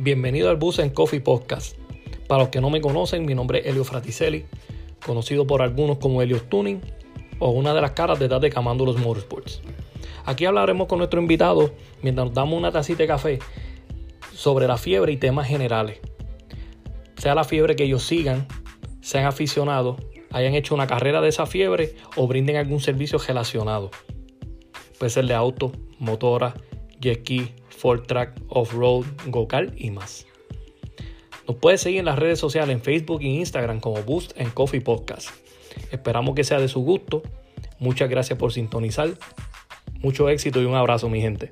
Bienvenido al Bus en Coffee Podcast. Para los que no me conocen, mi nombre es Elio Fraticelli, conocido por algunos como Elio Tuning o una de las caras detrás de Camándolos Motorsports. Aquí hablaremos con nuestro invitado mientras nos damos una tacita de café sobre la fiebre y temas generales. Sea la fiebre que ellos sigan, sean aficionados, hayan hecho una carrera de esa fiebre o brinden algún servicio relacionado. Puede ser de auto, motora, jet Ford Track, Off-Road, Go-Kart y más. Nos puede seguir en las redes sociales en Facebook e Instagram como Boost en Coffee Podcast. Esperamos que sea de su gusto. Muchas gracias por sintonizar. Mucho éxito y un abrazo mi gente.